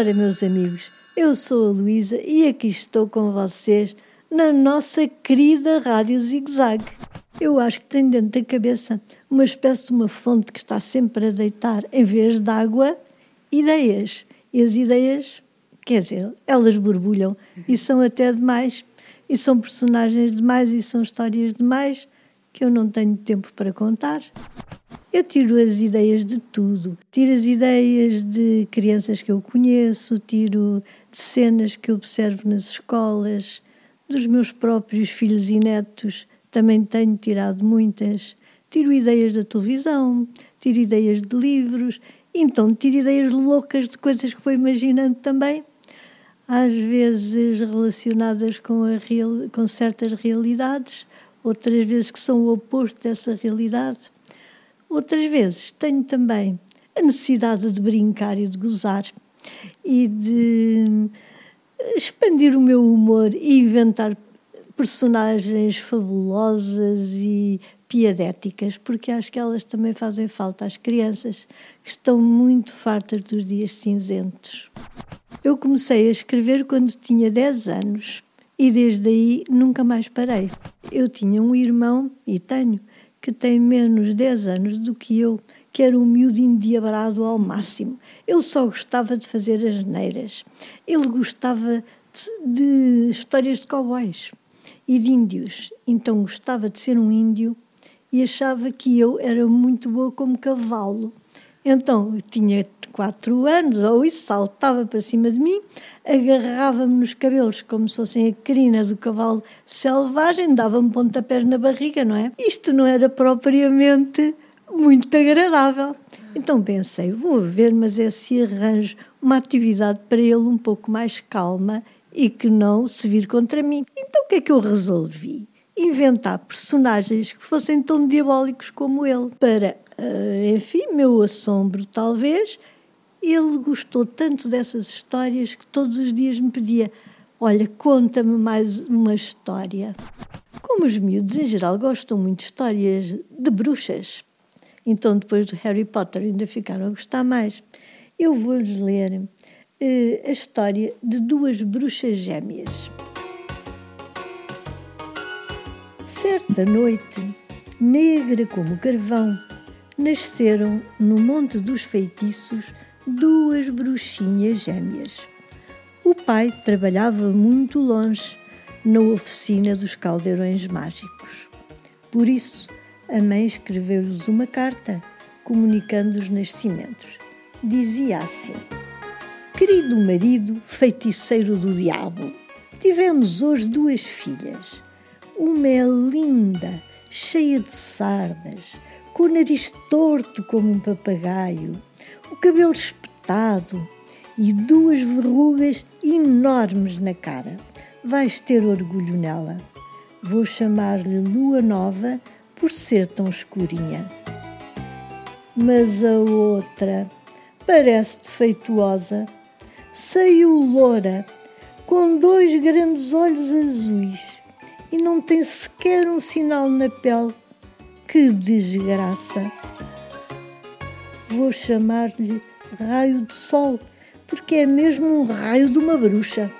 Ora, meus amigos, eu sou a Luísa e aqui estou com vocês na nossa querida Rádio Zig Zag. Eu acho que tenho dentro da cabeça uma espécie de uma fonte que está sempre a deitar, em vez de água, ideias. E as ideias, quer dizer, elas borbulham e são até demais, e são personagens demais e são histórias demais que eu não tenho tempo para contar. Eu tiro as ideias de tudo. Tiro as ideias de crianças que eu conheço, tiro de cenas que observo nas escolas, dos meus próprios filhos e netos, também tenho tirado muitas. Tiro ideias da televisão, tiro ideias de livros, então tiro ideias loucas de coisas que vou imaginando também, às vezes relacionadas com, real, com certas realidades, outras vezes que são o oposto dessa realidade. Outras vezes tenho também a necessidade de brincar e de gozar e de expandir o meu humor e inventar personagens fabulosas e piadéticas, porque acho que elas também fazem falta às crianças que estão muito fartas dos dias cinzentos. Eu comecei a escrever quando tinha 10 anos e desde aí nunca mais parei. Eu tinha um irmão, e tenho, que tem menos 10 anos do que eu, que era um miúdo endiabrado ao máximo. Ele só gostava de fazer as neiras. Ele gostava de, de histórias de cowboys e de índios. Então gostava de ser um índio e achava que eu era muito boa como cavalo. Então tinha quatro anos, ou isso, saltava para cima de mim, agarrava-me nos cabelos como se fossem a crina do cavalo selvagem, dava-me pontapés na barriga, não é? Isto não era propriamente muito agradável. Então pensei, vou ver, mas é se arranjo uma atividade para ele um pouco mais calma e que não se vir contra mim. Então o que é que eu resolvi? Inventar personagens que fossem tão diabólicos como ele, para, uh, enfim, meu assombro talvez, ele gostou tanto dessas histórias que todos os dias me pedia: Olha, conta-me mais uma história. Como os miúdos em geral gostam muito de histórias de bruxas, então depois do Harry Potter ainda ficaram a gostar mais, eu vou-lhes ler uh, a história de duas bruxas gêmeas. Certa noite, negra como carvão, nasceram no Monte dos Feitiços duas bruxinhas gêmeas. O pai trabalhava muito longe, na oficina dos caldeirões mágicos. Por isso, a mãe escreveu-lhes uma carta comunicando os nascimentos. Dizia assim: Querido marido, feiticeiro do diabo, tivemos hoje duas filhas. Uma é linda, cheia de sardas, com o nariz torto como um papagaio, o cabelo espetado e duas verrugas enormes na cara. Vais ter orgulho nela. Vou chamar-lhe Lua Nova por ser tão escurinha. Mas a outra parece defeituosa. Saiu loura, com dois grandes olhos azuis e não tem sequer um sinal na pele. Que desgraça! Vou chamar-lhe raio de sol, porque é mesmo um raio de uma bruxa.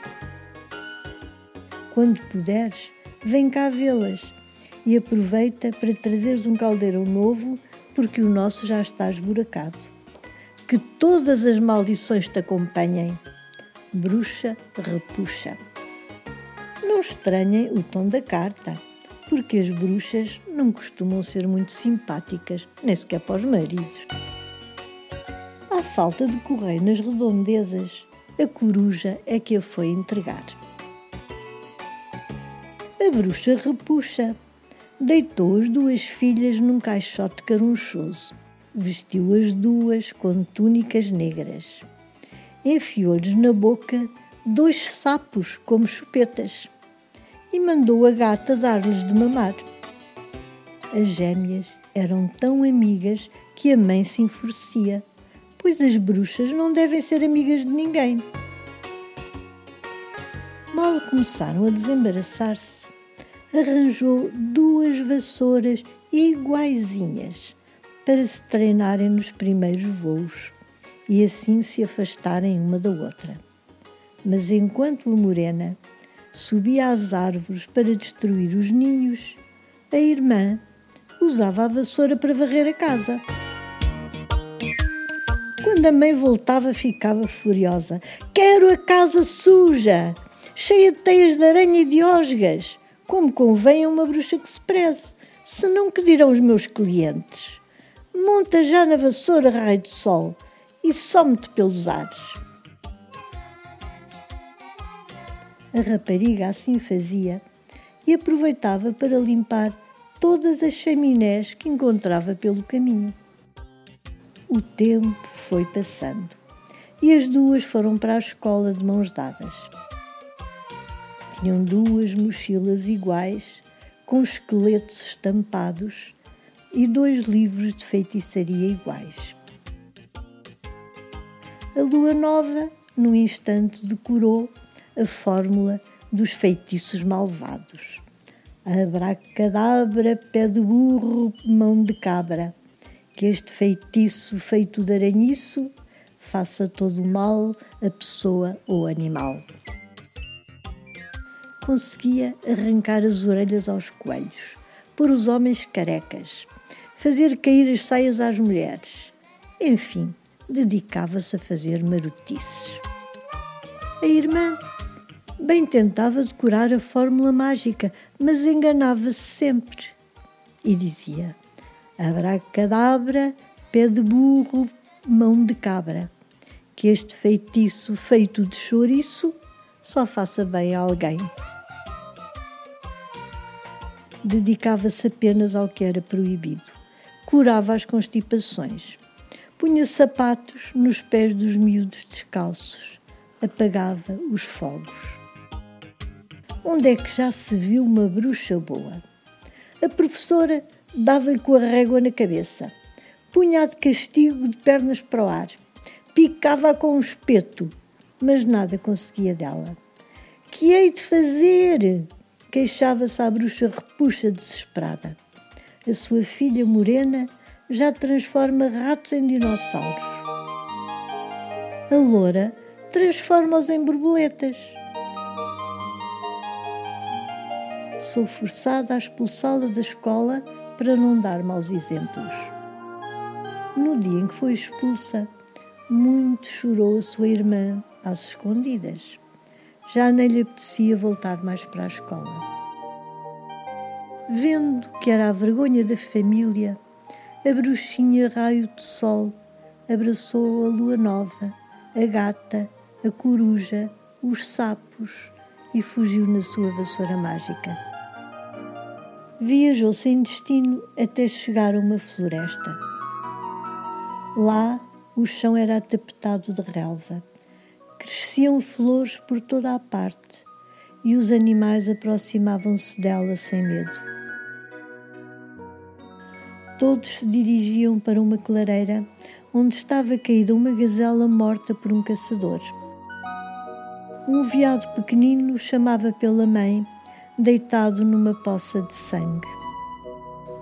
Quando puderes, vem cá vê-las e aproveita para trazeres um caldeirão novo, porque o nosso já está esburacado. Que todas as maldições te acompanhem. Bruxa repuxa. Não estranhem o tom da carta, porque as bruxas não costumam ser muito simpáticas, nem sequer para os maridos. À falta de correio nas redondezas, a coruja é que a foi entregar. A bruxa repuxa. Deitou as duas filhas num caixote carunchoso, vestiu as duas com túnicas negras, enfiou-lhes na boca dois sapos como chupetas. E mandou a gata dar-lhes de mamar. As gêmeas eram tão amigas que a mãe se enfurecia pois as bruxas não devem ser amigas de ninguém. Mal começaram a desembaraçar-se, arranjou duas vassouras iguaizinhas para se treinarem nos primeiros voos e assim se afastarem uma da outra. Mas enquanto a morena subia às árvores para destruir os ninhos, a irmã usava a vassoura para varrer a casa. Quando a mãe voltava, ficava furiosa. Quero a casa suja, cheia de teias de aranha e de osgas, como convém a uma bruxa que se preze. Senão, que dirão os meus clientes? Monta já na vassoura, raio de sol, e some-te pelos ares. A rapariga assim fazia e aproveitava para limpar todas as chaminés que encontrava pelo caminho. O tempo foi passando e as duas foram para a escola de mãos dadas. Tinham duas mochilas iguais, com esqueletos estampados e dois livros de feitiçaria iguais. A lua nova, num instante, decorou a fórmula dos feitiços malvados. Abracadabra, pé de burro, mão de cabra. Que este feitiço feito de aranhiço faça todo o mal a pessoa ou animal. Conseguia arrancar as orelhas aos coelhos, pôr os homens carecas, fazer cair as saias às mulheres. Enfim, dedicava-se a fazer marotices. A irmã bem tentava decorar a fórmula mágica, mas enganava-se sempre. E dizia: Abracadabra, pé de burro, mão de cabra. Que este feitiço feito de chouriço só faça bem a alguém. Dedicava-se apenas ao que era proibido. Curava as constipações. Punha sapatos nos pés dos miúdos descalços. Apagava os fogos. Onde é que já se viu uma bruxa boa? A professora dava-lhe com a régua na cabeça, punha de castigo de pernas para o ar, picava com um espeto, mas nada conseguia dela. Que hei de fazer? Queixava-se a bruxa repuxa desesperada. A sua filha morena já transforma ratos em dinossauros. A loura transforma-os em borboletas. sou forçada a expulsá-la da escola para não dar maus exemplos. No dia em que foi expulsa, muito chorou a sua irmã às escondidas. Já nem lhe apetecia voltar mais para a escola. Vendo que era a vergonha da família, a bruxinha raio de sol abraçou a lua nova, a gata, a coruja, os sapos e fugiu na sua vassoura mágica viajou sem destino até chegar a uma floresta. Lá o chão era tapetado de relva. Cresciam flores por toda a parte e os animais aproximavam-se dela sem medo. Todos se dirigiam para uma clareira onde estava caída uma gazela morta por um caçador. Um veado pequenino chamava pela mãe deitado numa poça de sangue.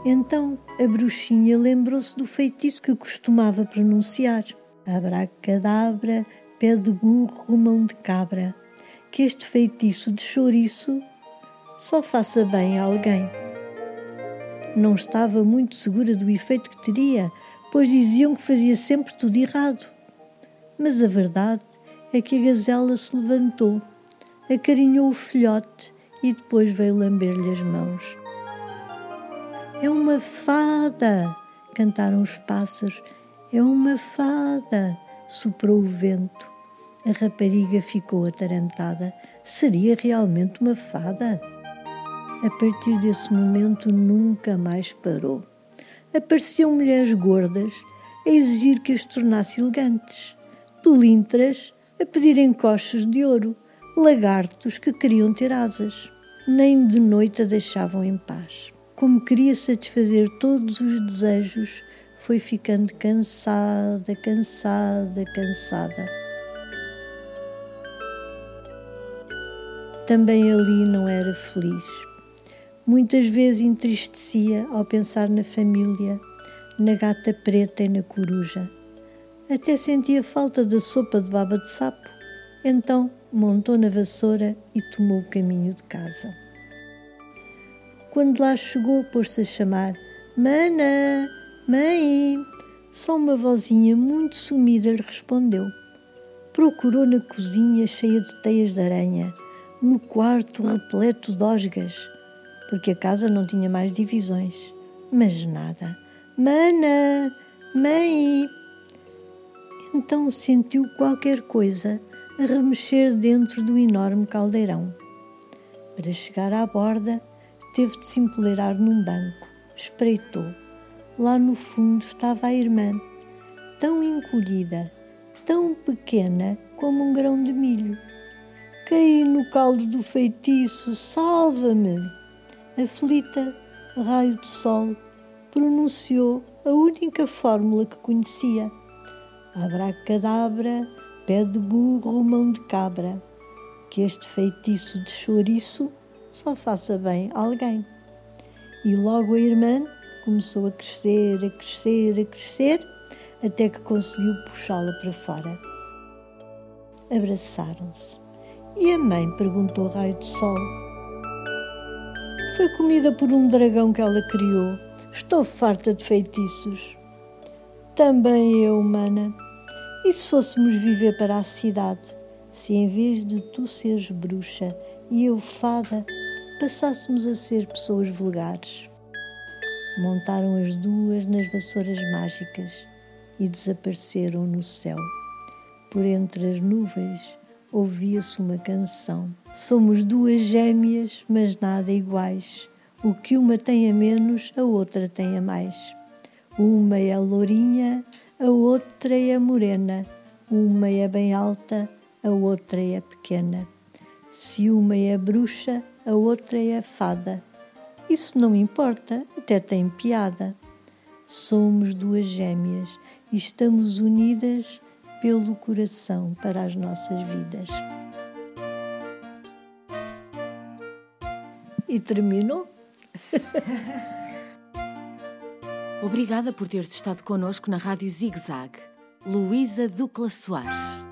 Então a bruxinha lembrou-se do feitiço que costumava pronunciar: Abracadabra, pé de burro, mão de cabra. Que este feitiço de chouriço só faça bem a alguém. Não estava muito segura do efeito que teria, pois diziam que fazia sempre tudo errado. Mas a verdade é que a gazela se levantou, acarinhou o filhote e depois veio lamber-lhe as mãos. É uma fada! cantaram os pássaros. É uma fada! soprou o vento. A rapariga ficou atarantada. Seria realmente uma fada? A partir desse momento nunca mais parou. Apareciam mulheres gordas a exigir que as tornasse elegantes, pelintras a pedirem coxas de ouro lagartos que queriam ter asas. Nem de noite a deixavam em paz. Como queria satisfazer todos os desejos, foi ficando cansada, cansada, cansada. Também ali não era feliz. Muitas vezes entristecia ao pensar na família, na gata preta e na coruja. Até sentia falta da sopa de baba de sapo. Então montou na vassoura e tomou o caminho de casa. Quando lá chegou, pôs-se a chamar: Mana, mãe! Só uma vozinha muito sumida lhe respondeu. Procurou na cozinha cheia de teias de aranha, no quarto repleto de osgas, porque a casa não tinha mais divisões. Mas nada. Mana, mãe! Então sentiu qualquer coisa a remexer dentro do enorme caldeirão. Para chegar à borda, teve de se empoleirar num banco. Espreitou. Lá no fundo estava a irmã, tão encolhida, tão pequena como um grão de milho. Caí no caldo do feitiço, salva-me! Aflita, raio de sol, pronunciou a única fórmula que conhecia. Abracadabra, pé de burro, mão de cabra. Que este feitiço de chouriço só faça bem a alguém. E logo a irmã começou a crescer, a crescer, a crescer, até que conseguiu puxá-la para fora. Abraçaram-se. E a mãe perguntou ao raio de sol. Foi comida por um dragão que ela criou. Estou farta de feitiços. Também eu, mana. E se fôssemos viver para a cidade? Se em vez de tu seres bruxa e eu fada, passássemos a ser pessoas vulgares? montaram as duas nas vassouras mágicas e desapareceram no céu. Por entre as nuvens ouvia-se uma canção. Somos duas gêmeas, mas nada iguais. O que uma tem a menos, a outra tem a mais. Uma é lourinha, a outra é morena. Uma é bem alta, a outra é pequena. Se uma é bruxa, a outra é fada. Isso não importa, até tem piada. Somos duas gêmeas e estamos unidas pelo coração para as nossas vidas. E terminou. Obrigada por teres estado connosco na Rádio Zig Zag. Luísa Ducla Soares.